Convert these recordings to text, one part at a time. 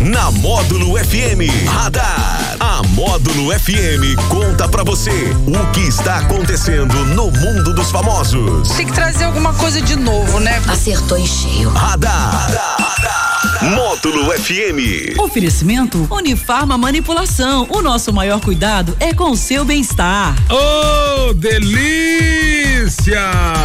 Na Módulo FM Radar. A Módulo FM conta pra você o que está acontecendo no mundo dos famosos. Tem que trazer alguma coisa de novo, né? Acertou em cheio. Radar. Radar. Radar. Módulo FM. Oferecimento Unifarma Manipulação. O nosso maior cuidado é com o seu bem-estar. Oh, delícia!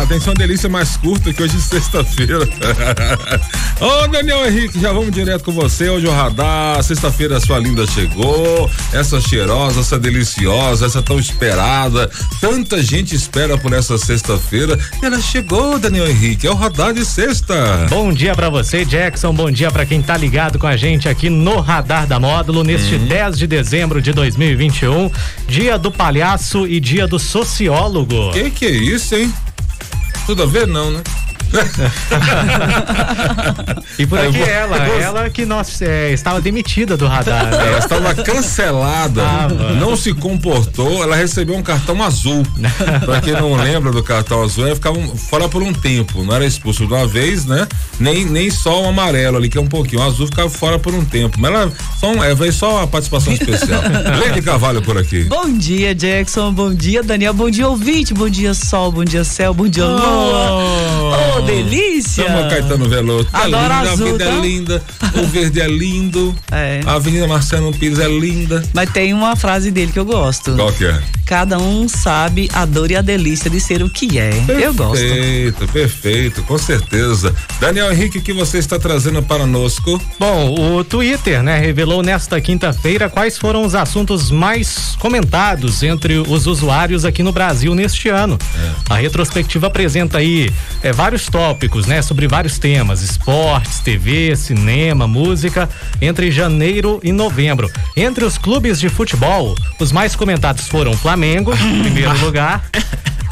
Tem só uma delícia mais curta que hoje é sexta-feira. Ô, oh, Daniel Henrique, já vamos direto com você. Hoje o radar, sexta-feira sua linda chegou. Essa cheirosa, essa deliciosa, essa tão esperada. Tanta gente espera por essa sexta-feira. Ela chegou, Daniel Henrique. É o radar de sexta. Bom dia para você, Jackson. Bom dia para quem tá ligado com a gente aqui no Radar da Módulo neste hum. 10 de dezembro de 2021, dia do palhaço e dia do sociólogo. Que que é isso, hein? Tudo a ver não, né? E por aqui vou, ela, ela que nós, é, estava demitida do radar. Né? Ela estava cancelada, não se comportou, ela recebeu um cartão azul. Para quem não lembra do cartão azul, ela ficava fora por um tempo, não era expulso de uma vez, né? Nem, nem só o amarelo ali, que é um pouquinho, o azul ficava fora por um tempo. Mas ela só, é, veio só a participação especial. Lene Carvalho por aqui. Bom dia, Jackson, bom dia, Daniel, bom dia, ouvinte, bom dia, sol, bom dia, céu, bom dia, lua. Oh. Oh delícia! Chama Caetano Veloso. Tá Adoro linda, azul, a vida tá? é linda, o verde é lindo, é. a Avenida Marcelo Pires é linda. Mas tem uma frase dele que eu gosto. Qual que é? Cada um sabe a dor e a delícia de ser o que é. Perfeito, eu gosto. Perfeito, perfeito, com certeza. Daniel Henrique, o que você está trazendo para nós? Bom, o Twitter, né, revelou nesta quinta-feira quais foram os assuntos mais comentados entre os usuários aqui no Brasil neste ano. É. A retrospectiva apresenta aí é, vários tópicos, né, sobre vários temas: esportes, TV, cinema, música, entre janeiro e novembro. Entre os clubes de futebol, os mais comentados foram Flamengo, em primeiro lugar.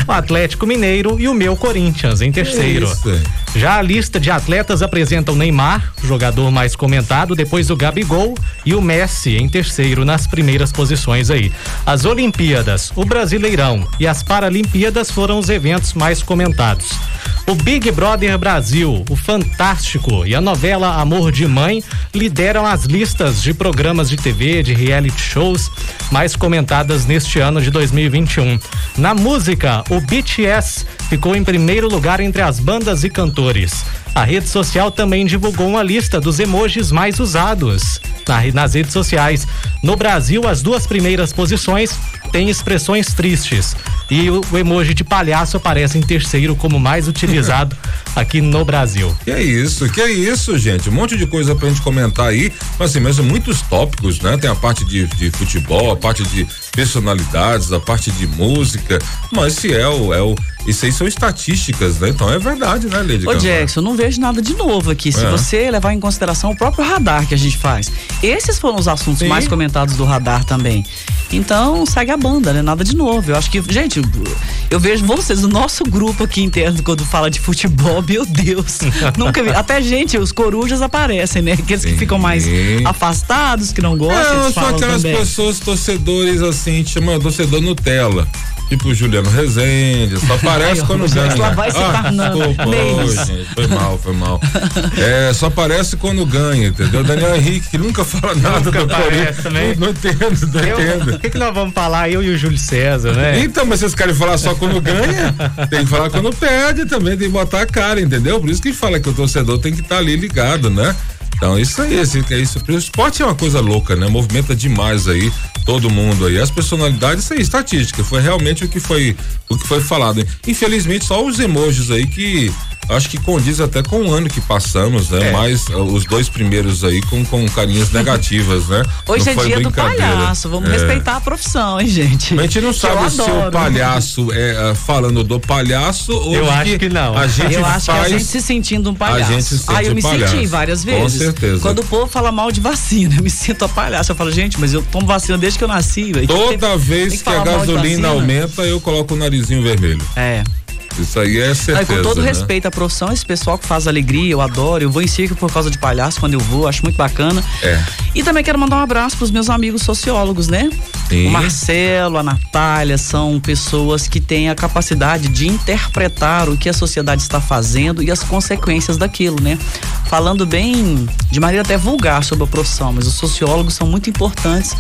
o Atlético Mineiro e o meu Corinthians em terceiro. Isso. Já a lista de atletas apresenta o Neymar, jogador mais comentado, depois o Gabigol e o Messi em terceiro nas primeiras posições aí. As Olimpíadas, o Brasileirão e as Paralimpíadas foram os eventos mais comentados. O Big Brother Brasil, o Fantástico e a novela Amor de Mãe lideram as listas de programas de TV, de reality shows mais comentadas neste ano de 2021. Na música, o BTS ficou em primeiro lugar entre as bandas e cantores. A rede social também divulgou uma lista dos emojis mais usados nas redes sociais. No Brasil, as duas primeiras posições têm expressões tristes. E o, o emoji de palhaço aparece em terceiro como mais utilizado aqui no Brasil. Que é isso, que é isso, gente. Um monte de coisa pra gente comentar aí. Mas assim, mas muitos tópicos, né? Tem a parte de, de futebol, a parte de personalidades, a parte de música. Mas se é o, é o isso aí são estatísticas, né? Então é verdade, né, Lady Ô, Jackson, não vejo nada de novo aqui. Se é. você levar em consideração o próprio radar que a gente faz. Esses foram os assuntos Sim. mais comentados do radar também. Então, segue a banda, né? Nada de novo. Eu acho que, gente, eu vejo vocês, o nosso grupo aqui interno, quando fala de futebol, meu Deus. nunca vi. Até, gente, os corujas aparecem, né? Aqueles Sim. que ficam mais afastados, que não gostam. Não, só aquelas também. pessoas, torcedores assim, chama torcedor Nutella. Tipo Juliano Rezende, só aparece Ai, quando ganha. Lá vai ah, desculpa, oh, gente, foi mal, foi mal. É, só aparece quando ganha, entendeu? Daniel Henrique, que nunca fala nada nunca do Corinthians. Também. Não, não entendo, não eu, entendo. O que, que nós vamos falar, eu e o Júlio César, né? Então, mas vocês querem falar só quando ganha? tem que falar quando perde também, tem que botar a cara, entendeu? Por isso que fala que o torcedor tem que estar tá ali ligado, né? Então, isso aí, assim, é isso. O esporte é uma coisa louca, né? Movimenta demais aí todo mundo aí. As personalidades, isso aí, estatística. Foi realmente o que foi, o que foi falado. Infelizmente, só os emojis aí que acho que condiz até com o ano que passamos, né? É. Mas uh, os dois primeiros aí com, com carinhas negativas, né? Hoje não é dia do palhaço, vamos é. respeitar a profissão, hein, gente? Mas a gente não sabe se o palhaço é uh, falando do palhaço ou Eu acho que, que não. A gente Eu acho faz... que a gente se sentindo um palhaço. A gente se sente ah, eu me palhaço. senti várias vezes. Com certeza. Quando o povo fala mal de vacina, eu me sinto a palhaço. Eu falo, gente, mas eu tomo vacina desde que eu nasci. Toda vez que, que a gasolina aumenta, eu coloco o narizinho vermelho. É. Isso aí é certeza. Aí, com todo né? respeito à profissão, esse pessoal que faz alegria, eu adoro. Eu vou em circo por causa de palhaço quando eu vou, acho muito bacana. É. E também quero mandar um abraço pros meus amigos sociólogos, né? Sim. O Marcelo, a Natália são pessoas que têm a capacidade de interpretar o que a sociedade está fazendo e as consequências daquilo, né? Falando bem, de maneira até vulgar sobre a profissão, mas os sociólogos são muito importantes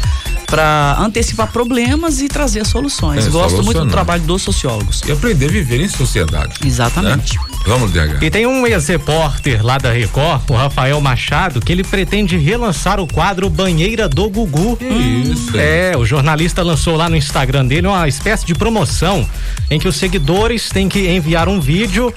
para antecipar problemas e trazer soluções. É, Gosto muito do trabalho dos sociólogos. E aprender a viver em sociedade. Exatamente. Né? Vamos, DH. E tem um ex-repórter lá da Record, o Rafael Machado, que ele pretende relançar o quadro Banheira do Gugu. Isso. É, o jornalista lançou lá no Instagram dele uma espécie de promoção em que os seguidores têm que enviar um vídeo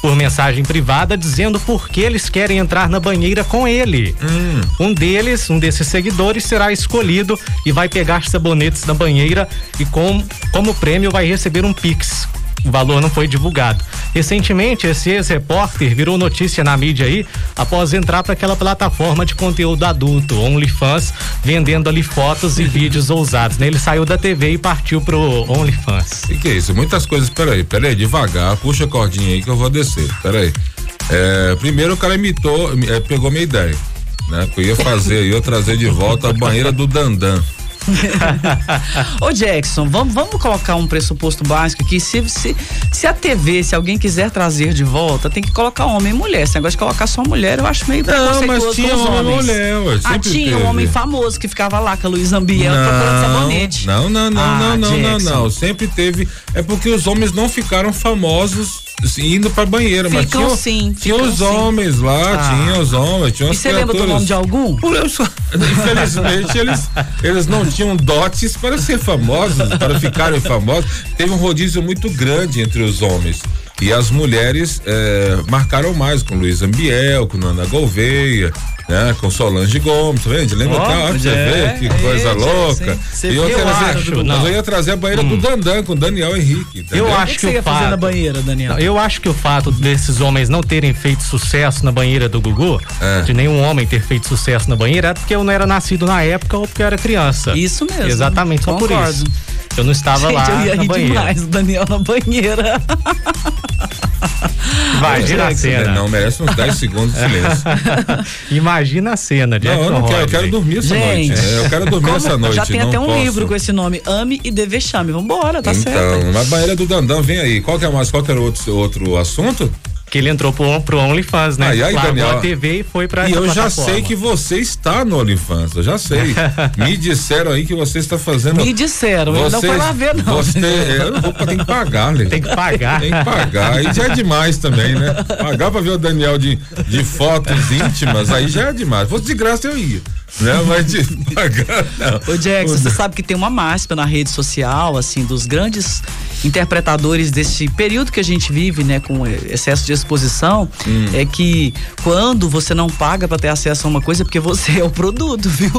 por mensagem privada dizendo por que eles querem entrar na banheira com ele. Hum. Um deles, um desses seguidores, será escolhido e vai pegar sabonetes na banheira e com, como prêmio vai receber um Pix o valor não foi divulgado. Recentemente, esse ex-repórter virou notícia na mídia aí após entrar para aquela plataforma de conteúdo adulto, OnlyFans, vendendo ali fotos e vídeos ousados. Né? Ele saiu da TV e partiu pro OnlyFans. E que é isso? Muitas coisas. Peraí, peraí, devagar, puxa a cordinha aí que eu vou descer. Peraí. É, primeiro o cara imitou, é, pegou minha ideia. Né? Que eu ia fazer, eu ia trazer de volta a banheira do Dandan. Ô Jackson, vamos, vamos colocar um pressuposto básico aqui. Se, se, se a TV, se alguém quiser trazer de volta, tem que colocar homem e mulher. Esse negócio de colocar só mulher, eu acho meio Não, mas tinha homem e mulher, ué, Ah, tinha um homem famoso que ficava lá com a Luiz Ambiel procurando sabonete. Não, não, não, ah, não, não, não, não. Sempre teve. É porque os homens não ficaram famosos indo pra banheira, mas tinha, sim, tinha os sim. homens lá, ah. tinha os homens, tinha E você lembra do nome de algum? Infelizmente, eles, eles não tinham dotes para ser famosos, para ficarem famosos. Teve um rodízio muito grande entre os homens. E as mulheres é, marcaram mais com Luiz Ambiel, com Ana Gouveia, né? Com Solange Gomes, tá vendo? Lembra? Oh, tá, você é, vê que é, coisa é, louca. e eu, eu acho, mas eu ia trazer a banheira hum. do Dandan com Daniel Henrique. Entendeu? Eu acho que, que, que o fato, na banheira, Daniel? Eu acho que o fato desses homens não terem feito sucesso na banheira do Gugu, é. de nenhum homem ter feito sucesso na banheira, é porque eu não era nascido na época ou porque eu era criança. Isso mesmo. Exatamente, só Concordo. por isso. Eu não estava Gente, lá. Eu ia na rir banheira. demais, o Daniel na banheira. Imagina a cena. Não, merece uns 10 segundos de silêncio. Imagina a cena, Jackson Não, eu não quero, eu quero dormir essa Gente, noite. Né? Eu quero dormir essa noite. Já tem até um posso. livro com esse nome, Ame e Deve Chame. Vambora, tá então, certo. Então, na banheira do Dandão, vem aí. Qual que é mais? Qual que era outro, outro assunto? Que ele entrou pro, pro OnlyFans, né? Aí, aí, Largou Daniel, a TV e foi pra E eu já sei que você está no OnlyFans, eu já sei. Me disseram aí que você está fazendo. Me disseram, você, eu não foi lá ver, não. Você, eu vou, tem que pagar, Lê. Tem que pagar. Tem que pagar. Aí já é demais também, né? Pagar pra ver o Daniel de, de fotos íntimas, aí já é demais. Se fosse de graça, eu ia. Né? Mas de pagar, não. Ô, Jackson, você sabe que tem uma máxima na rede social, assim, dos grandes interpretadores desse período que a gente vive, né, com excesso de exposição, hum. é que quando você não paga para ter acesso a uma coisa, é porque você é o produto, viu?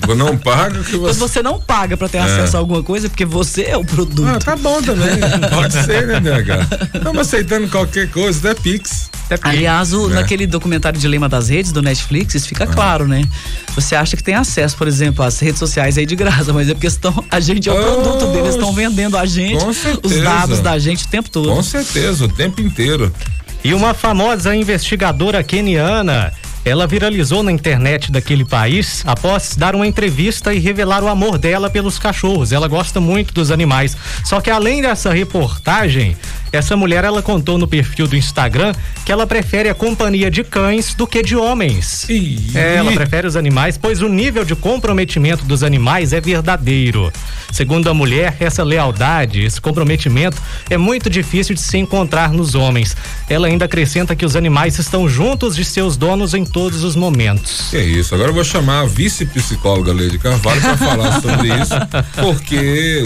Você não paga que você... Quando você não paga para ter é. acesso a alguma coisa, é porque você é o produto. Ah, tá bom também. Pode ser, né, DH? Estamos aceitando qualquer coisa, até Pix. Aliás, o, né? naquele documentário Dilema das Redes do Netflix, isso fica ah. claro, né? Você acha que tem acesso, por exemplo, às redes sociais aí de graça, mas é porque estão, a gente é o produto oh, deles, estão vendendo a gente, os dados da gente o tempo todo. Com certeza, o tempo inteiro. E uma famosa investigadora keniana ela viralizou na internet daquele país após dar uma entrevista e revelar o amor dela pelos cachorros. Ela gosta muito dos animais. Só que além dessa reportagem, essa mulher ela contou no perfil do Instagram que ela prefere a companhia de cães do que de homens. É, ela prefere os animais, pois o nível de comprometimento dos animais é verdadeiro. Segundo a mulher, essa lealdade, esse comprometimento é muito difícil de se encontrar nos homens. Ela ainda acrescenta que os animais estão juntos de seus donos em todos os momentos. É isso. Agora eu vou chamar a vice-psicóloga Leide Carvalho para falar sobre isso, porque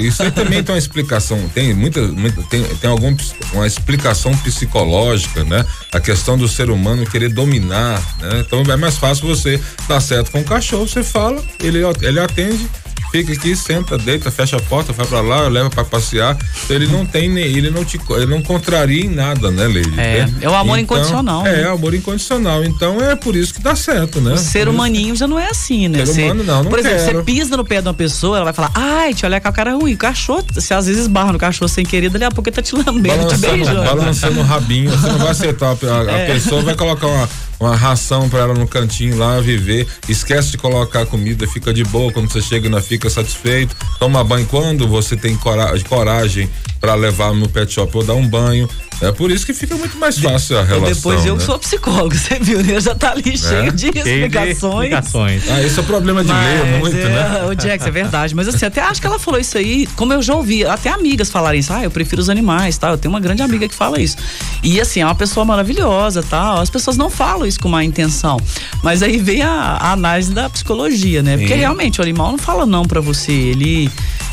isso aí também tem uma explicação, tem muita, muita tem, tem algum uma explicação psicológica, né? A questão do ser humano querer dominar, né? Então é mais fácil você dar certo com o cachorro, você fala, ele, ele atende, fica aqui, senta, deita, fecha a porta, vai para lá, leva para passear. Ele não tem nem, ele não te, ele não contraria em nada, né, Leide? É, é o amor então, incondicional. É, né? amor incondicional. Então é por isso que dá certo, né? O ser humaninho já não é assim, né? Ser humano não, não Por exemplo, quero. você pisa no pé de uma pessoa, ela vai falar, ai, te olha com a cara ruim. O cachorro, você às vezes esbarra no cachorro sem querer, dali a pouco ele tá te lambendo, balançando, te beijando. Balançando o rabinho, você não vai acertar a, a, é. a pessoa, vai colocar uma uma ração para ela no cantinho lá viver. Esquece de colocar comida, fica de boa quando você chega não fica satisfeito. Toma banho quando você tem coragem, coragem para levar no pet shop ou dar um banho. É por isso que fica muito mais fácil a relação. E depois eu né? sou psicólogo, você viu, né? Já tá ali é. cheio de explicações. explicações. Ah, esse é o problema de Mas ler muito, é, né? O Jax, é verdade. Mas assim, até acho que ela falou isso aí, como eu já ouvi, até amigas falarem isso, ah, eu prefiro os animais, tá? Eu tenho uma grande amiga que fala isso. E assim, é uma pessoa maravilhosa, tal. Tá? As pessoas não falam isso com má intenção. Mas aí vem a, a análise da psicologia, né? Porque Sim. realmente o animal não fala não para você, ele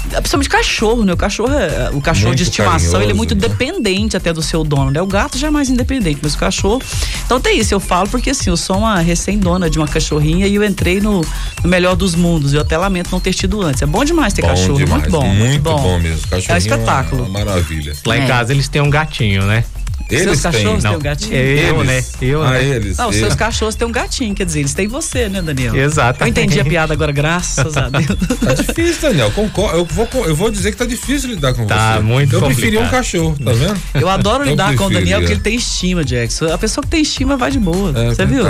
principalmente cachorro, né? O cachorro, é, o cachorro muito de estimação, ele é muito né? dependente até do seu dono, né? O gato já é mais independente, mas o cachorro. Então tem isso, eu falo porque assim, eu sou uma recém-dona de uma cachorrinha e eu entrei no, no, melhor dos mundos. Eu até lamento não ter tido antes. É bom demais ter bom cachorro, demais, muito bom. Muito, muito bom. bom mesmo. Cachorrinho é um espetáculo. É uma maravilha. Lá em é. casa eles têm um gatinho, né? Eles seus cachorros têm um gatinho? Eu, né? Eu, ah, né? eles. Não, eles. seus cachorros têm um gatinho, quer dizer, eles têm você, né, Daniel? Exato. Eu entendi a piada agora, graças a Deus. Tá difícil, Daniel. Concordo. Eu vou, eu vou dizer que tá difícil lidar com tá você. Tá muito Eu preferia um cachorro, tá vendo? Eu adoro lidar eu com o Daniel porque ele tem estima, Jackson. A pessoa que tem estima vai de boa. É, você viu?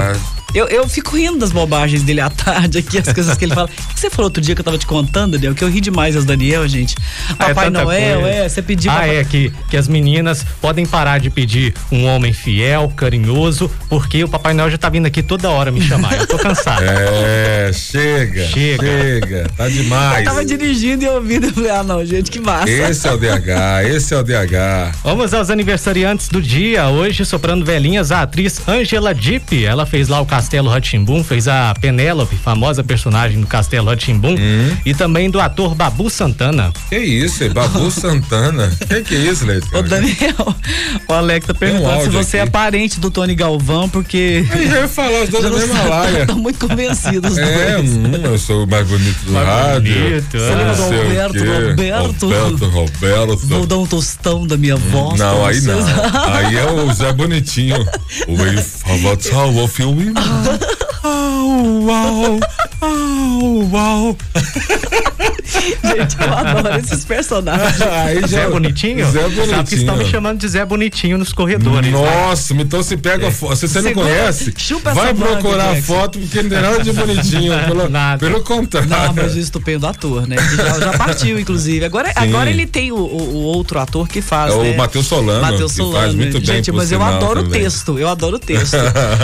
Eu, eu fico rindo das bobagens dele à tarde aqui, as coisas que ele fala. O que você falou outro dia que eu tava te contando, Daniel? Que eu ri demais as Daniel, gente. Ah, é Papai é Noel, coisa. é, você pediu. Ah, papai... é, que, que as meninas podem parar de pedir um homem fiel, carinhoso, porque o Papai Noel já tá vindo aqui toda hora me chamar. Eu tô cansado. É, chega. Chega. Chega. Tá demais. Eu tava dirigindo e ouvindo. Eu falei, ah, não, gente, que massa. Esse é o DH, esse é o DH. Vamos aos aniversariantes do dia. Hoje, soprando velhinhas, a atriz Angela Dipp. Ela fez lá o Castelo Ratimbum, fez a Penélope, famosa personagem do Castelo Ratimbum, hum. e também do ator Babu Santana. Que isso, Babu Santana? Que que é isso, Leite? Ô Daniel, o Alex tá perguntando um se você é aqui. é parente do Tony Galvão, porque. Eu ia falar os dois da mesma laia. Tô muito convencido os é, dois. Hum, eu sou o mais bonito do mais rádio. Bonito, você lembra do Roberto, Roberto? Roberto, Roberto. Vou dar um tostão da minha voz. Não, aí não. Aí é o Zé Bonitinho. O meio favorito o filme. Oh, uau, oh, uau. Gente, eu adoro esses personagens. Aí Zé Bonitinho? Zé Bonitinho. Sabe que estão me chamando de Zé Bonitinho nos corredores. Né? Nossa, né? então se pega é. foto. Se você, não conhece, vai procurar a foto, porque não tem nada de bonitinho. Pelo, nada. pelo contrário. Não, mas o estupendo ator, né? Já, já, partiu, inclusive. Agora, agora ele tem o, o, o, outro ator que faz. É o né? Matheus Solano. Matheus Solano. faz muito bem. Gente, mas eu adoro também. o texto. Eu adoro o texto.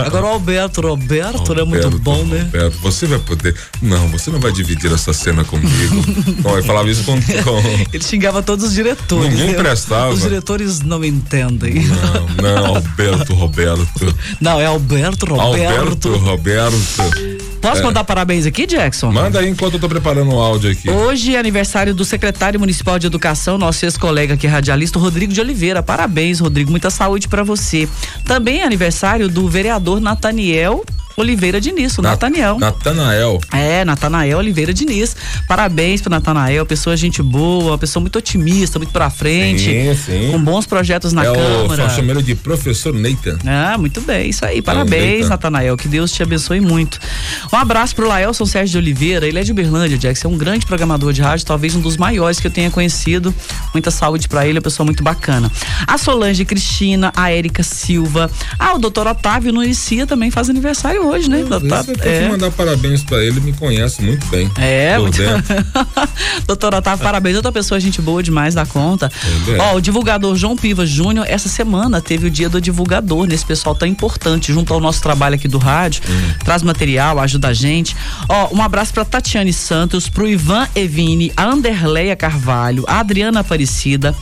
Agora o Alberto, Roberto, Roberto é muito bom, né? Roberto, você vai poder. Não, você não vai dividir essa cena comigo. Bom, eu falava isso com, com. Ele xingava todos os diretores. Ninguém prestava. Os diretores não entendem. Não, não, Alberto Roberto. Não, é Alberto Roberto. Alberto Roberto. Posso é. mandar parabéns aqui, Jackson? Manda aí enquanto eu tô preparando o áudio aqui. Hoje é aniversário do secretário municipal de educação, nosso ex-colega aqui radialista, Rodrigo de Oliveira. Parabéns, Rodrigo. Muita saúde para você. Também é aniversário do vereador Nathaniel Oliveira Diniz, o Na, Nataniel. Natanael. É, Natanael Oliveira Diniz. Parabéns pro Natanael, pessoa gente boa, pessoa muito otimista, muito pra frente. Sim, sim. Com bons projetos na é Câmara. Eu chamo ele de professor Nathan. Ah, muito bem, isso aí. Parabéns, é, Natanael. Que Deus te abençoe muito. Um abraço pro Laelson Sérgio de Oliveira. Ele é de Uberlândia, Jax. É um grande programador de rádio, talvez um dos maiores que eu tenha conhecido. Muita saúde para ele, é uma pessoa muito bacana. A Solange Cristina, a Érica Silva. Ah, o doutor Otávio Nuicia também faz aniversário hoje, né? Eu, tá, é. mandar parabéns para ele, me conhece muito bem. É, muito... Doutor Otávio, parabéns. Outra pessoa, gente boa demais da conta. É. Ó, o divulgador João Piva Júnior, essa semana teve o dia do divulgador, nesse pessoal tão importante, junto ao nosso trabalho aqui do rádio. Hum. Traz material, ajuda a gente. Ó, um abraço para Tatiane Santos, pro Ivan Evini, a Anderleia Carvalho, a Adriana Aparecida,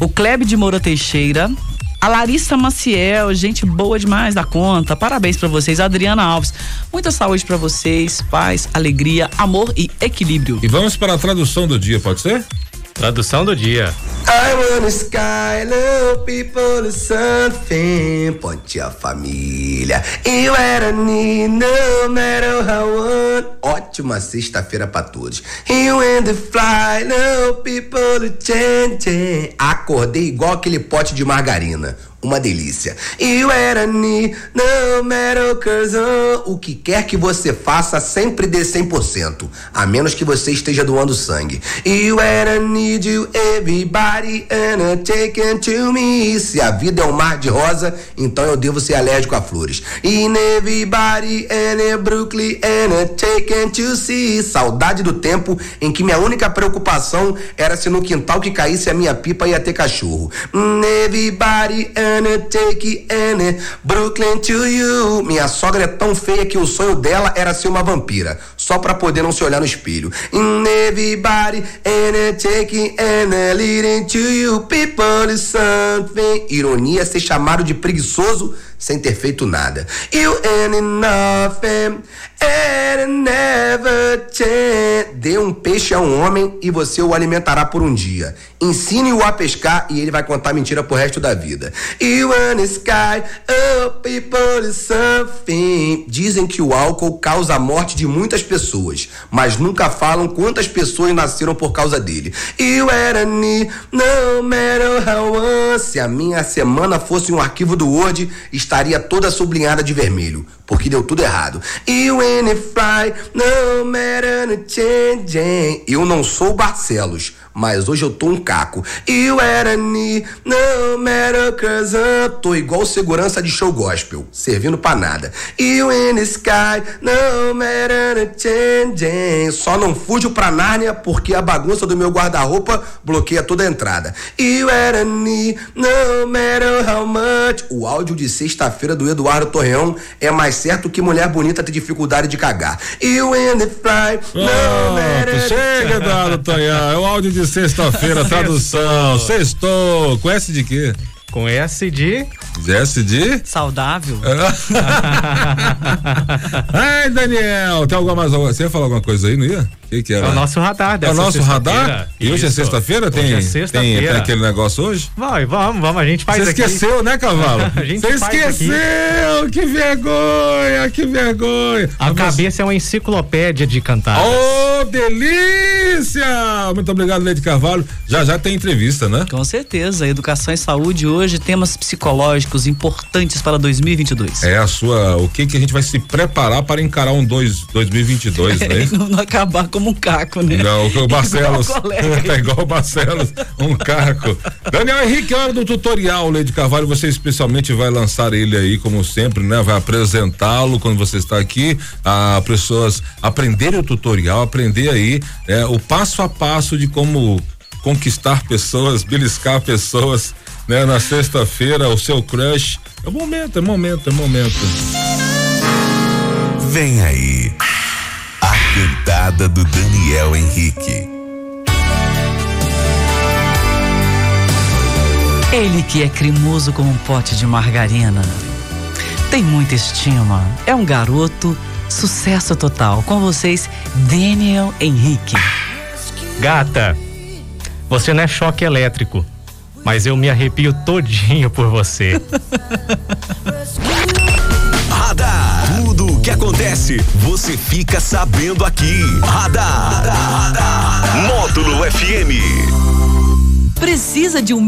o Klebe de Moura Teixeira, a Larissa Maciel, gente boa demais da conta. Parabéns para vocês. Adriana Alves, muita saúde para vocês, paz, alegria, amor e equilíbrio. E vamos para a tradução do dia, pode ser? Tradução do dia. I wanna sky, love people, something. Ponte a família. You era need, no matter how one. ótima sexta-feira pra todos. You and the fly, no people changing. Acordei igual aquele pote de margarina uma delícia. You era me, no matter cause o que quer que você faça, sempre dê 100%, a menos que você esteja doando sangue. You era need you, everybody, and taken to me. Se a vida é um mar de rosa, então eu devo ser alérgico a flores. Everybody, and Brooklyn, and taken to see. Saudade do tempo em que minha única preocupação era se no quintal que caísse a minha pipa ia ter cachorro. Everybody, and take any Brooklyn to you. Minha sogra é tão feia que o sonho dela era ser uma vampira, só pra poder não se olhar no espelho. In everybody and take any leading to you. People is something. Ironia é ser chamado de preguiçoso sem ter feito nada. You ain't nothing and never change. Dê um peixe a um homem e você o alimentará por um dia. Ensine-o a pescar e ele vai contar mentira pro resto da vida. You and sky, oh people something. Dizem que o álcool causa a morte de muitas pessoas, mas nunca falam quantas pessoas nasceram por causa dele. You and me, no matter how. Se a minha semana fosse um arquivo do Word, estaria toda sublinhada de vermelho, porque deu tudo errado. You and fly, no matter changing. Eu não sou Barcelos mas hoje eu tô um caco. You era me, no matter cause tô igual segurança de show gospel, servindo pra nada. You in the sky, no matter changing. Só não fujo pra Nárnia porque a bagunça do meu guarda-roupa bloqueia toda a entrada. You era me, no matter how much. O áudio de sexta-feira do Eduardo Torreão é mais certo que mulher bonita ter dificuldade de cagar. You in the fly, no matter. Chega, Eduardo Torreão, é o áudio de sexta-feira, tradução. Sextou. Com S de quê? Com S de. S de? Saudável. Ai, Daniel, tem alguma mais? Você ia falar alguma coisa aí, não ia? O que, que era? É o nosso radar dessa É o nosso radar? E hoje é sexta-feira? Tem, é sexta tem, tem, aquele negócio hoje? Vai, vamos, vamos, a gente faz Você esqueceu, né, Cavalo? Você esqueceu! Aqui. Que vergonha, que vergonha! A Mas cabeça é uma enciclopédia de cantar. Oh, delícia! Muito obrigado, Leite Carvalho. Já já tem entrevista, né? Com certeza. Educação e saúde hoje, temas psicológicos importantes para 2022. É a sua, o que que a gente vai se preparar para encarar um dois, 2022, né? não, não acabar como um caco, né? Não, o Barcelos. é igual o Barcelos, um caco. Daniel Henrique, hora do tutorial, Leide Carvalho, você especialmente vai lançar ele aí, como sempre, né? Vai apresentá-lo quando você está aqui, a pessoas aprenderem o tutorial, aprender aí é, o passo a passo de como conquistar pessoas, beliscar pessoas, né? Na sexta-feira, o seu crush. É momento, é momento, é momento. Vem aí cantada do Daniel Henrique. Ele que é cremoso como um pote de margarina. Tem muita estima. É um garoto, sucesso total. Com vocês, Daniel Henrique. Gata, você não é choque elétrico, mas eu me arrepio todinho por você. que acontece, você fica sabendo aqui. Radar. Módulo FM. Precisa de um